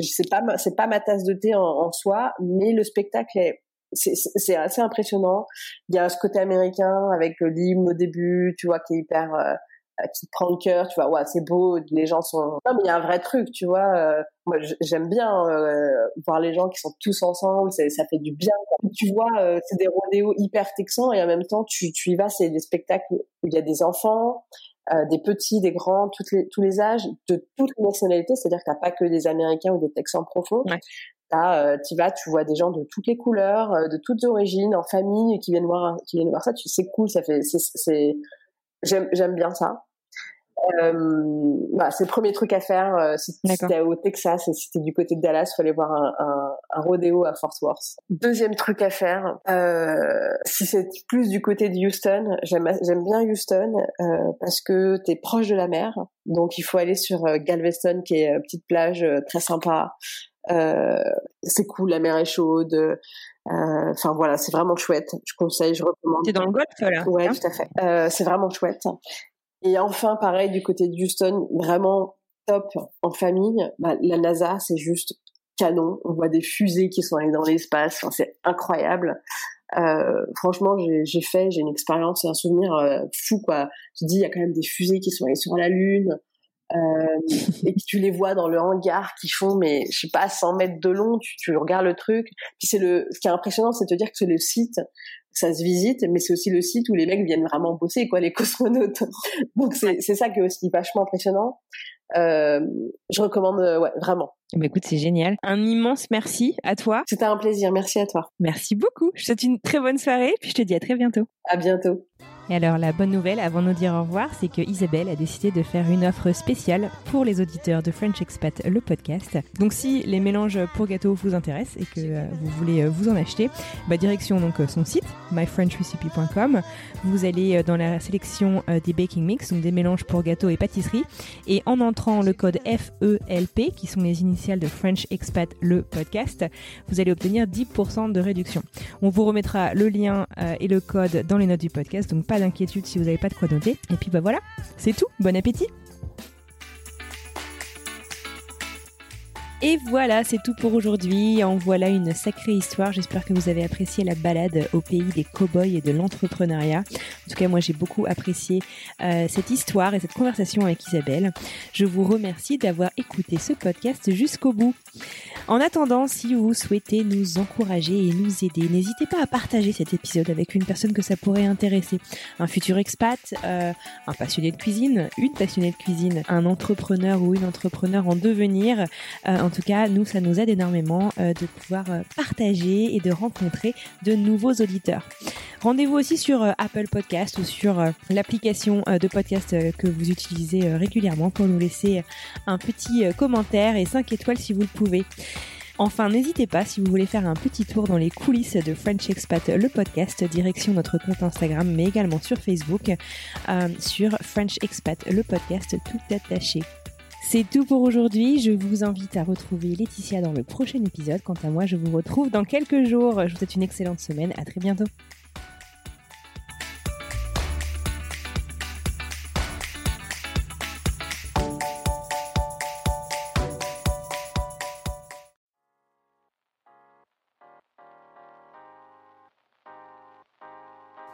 C'est pas c'est pas ma tasse de thé en, en soi, mais le spectacle est c'est assez impressionnant. Il y a ce côté américain avec l'hymne au début, tu vois, qui est hyper euh, qui te prend le cœur, tu vois, ouais, c'est beau, les gens sont... Non, mais il y a un vrai truc, tu vois. moi, j'aime bien voir les gens qui sont tous ensemble, ça fait du bien. Tu vois, c'est des rodéos hyper texans et en même temps, tu, tu y vas, c'est des spectacles où il y a des enfants, euh, des petits, des grands, toutes les, tous les âges, de toutes les nationalités. C'est-à-dire que t'as pas que des Américains ou des Texans profonds. Ouais. Euh, tu vas, tu vois des gens de toutes les couleurs, euh, de toutes origines, en famille, qui viennent voir, qui viennent voir ça. Tu c'est cool, ça fait, c'est, j'aime, bien ça. Euh, bah, c'est le premier truc à faire. Euh, si c'était au Texas et si c'était du côté de Dallas, il fallait voir un, un, un, rodéo à Fort Worth. Deuxième truc à faire, euh, si c'est plus du côté de Houston, j'aime bien Houston euh, parce que t'es proche de la mer, donc il faut aller sur Galveston qui est une petite plage très sympa. c'est cool, la mer est chaude. Enfin voilà, c'est vraiment chouette. Je conseille, je recommande. T'es dans le golf là Ouais, tout à fait. c'est vraiment chouette. Et enfin, pareil, du côté de Houston, vraiment top en famille. Bah, la NASA, c'est juste canon. On voit des fusées qui sont allées dans l'espace. Enfin, c'est incroyable. Euh, franchement, j'ai fait, j'ai une expérience et un souvenir euh, fou, quoi. Je dis, il y a quand même des fusées qui sont allées sur la Lune. Euh, et que tu les vois dans le hangar qui font, mais je sais pas, 100 mètres de long, tu, tu regardes le truc. Puis c'est le, ce qui est impressionnant, c'est de te dire que c'est le site ça se visite, mais c'est aussi le site où les mecs viennent vraiment bosser, quoi, les cosmonautes. Donc c'est c'est ça qui est aussi vachement impressionnant. Euh, je recommande, euh, ouais, vraiment. Bah, écoute, c'est génial. Un immense merci à toi. C'était un plaisir. Merci à toi. Merci beaucoup. Je te souhaite une très bonne soirée, puis je te dis à très bientôt. À bientôt. Et alors la bonne nouvelle avant de nous dire au revoir, c'est que Isabelle a décidé de faire une offre spéciale pour les auditeurs de French Expat, le podcast. Donc si les mélanges pour gâteau vous intéressent et que euh, vous voulez euh, vous en acheter, bah, direction donc euh, son site myfrenchrecipe.com. Vous allez dans la sélection des baking mix, donc des mélanges pour gâteau et pâtisserie, et en entrant le code FELP, qui sont les initiales de French Expat, le podcast, vous allez obtenir 10% de réduction. On vous remettra le lien et le code dans les notes du podcast, donc d'inquiétude si vous n'avez pas de quoi noter. Et puis bah voilà, c'est tout. Bon appétit Et voilà, c'est tout pour aujourd'hui. En voilà une sacrée histoire. J'espère que vous avez apprécié la balade au pays des cow-boys et de l'entrepreneuriat. En tout cas, moi, j'ai beaucoup apprécié euh, cette histoire et cette conversation avec Isabelle. Je vous remercie d'avoir écouté ce podcast jusqu'au bout. En attendant, si vous souhaitez nous encourager et nous aider, n'hésitez pas à partager cet épisode avec une personne que ça pourrait intéresser. Un futur expat, euh, un passionné de cuisine, une passionnée de cuisine, un entrepreneur ou une entrepreneur en devenir. Euh, en tout cas, nous, ça nous aide énormément euh, de pouvoir partager et de rencontrer de nouveaux auditeurs. Rendez-vous aussi sur Apple Podcast ou sur l'application de podcast que vous utilisez régulièrement pour nous laisser un petit commentaire et 5 étoiles si vous le pouvez. Enfin, n'hésitez pas si vous voulez faire un petit tour dans les coulisses de French Expat, le podcast, direction notre compte Instagram, mais également sur Facebook, sur French Expat, le podcast tout attaché. C'est tout pour aujourd'hui. Je vous invite à retrouver Laetitia dans le prochain épisode. Quant à moi, je vous retrouve dans quelques jours. Je vous souhaite une excellente semaine. À très bientôt.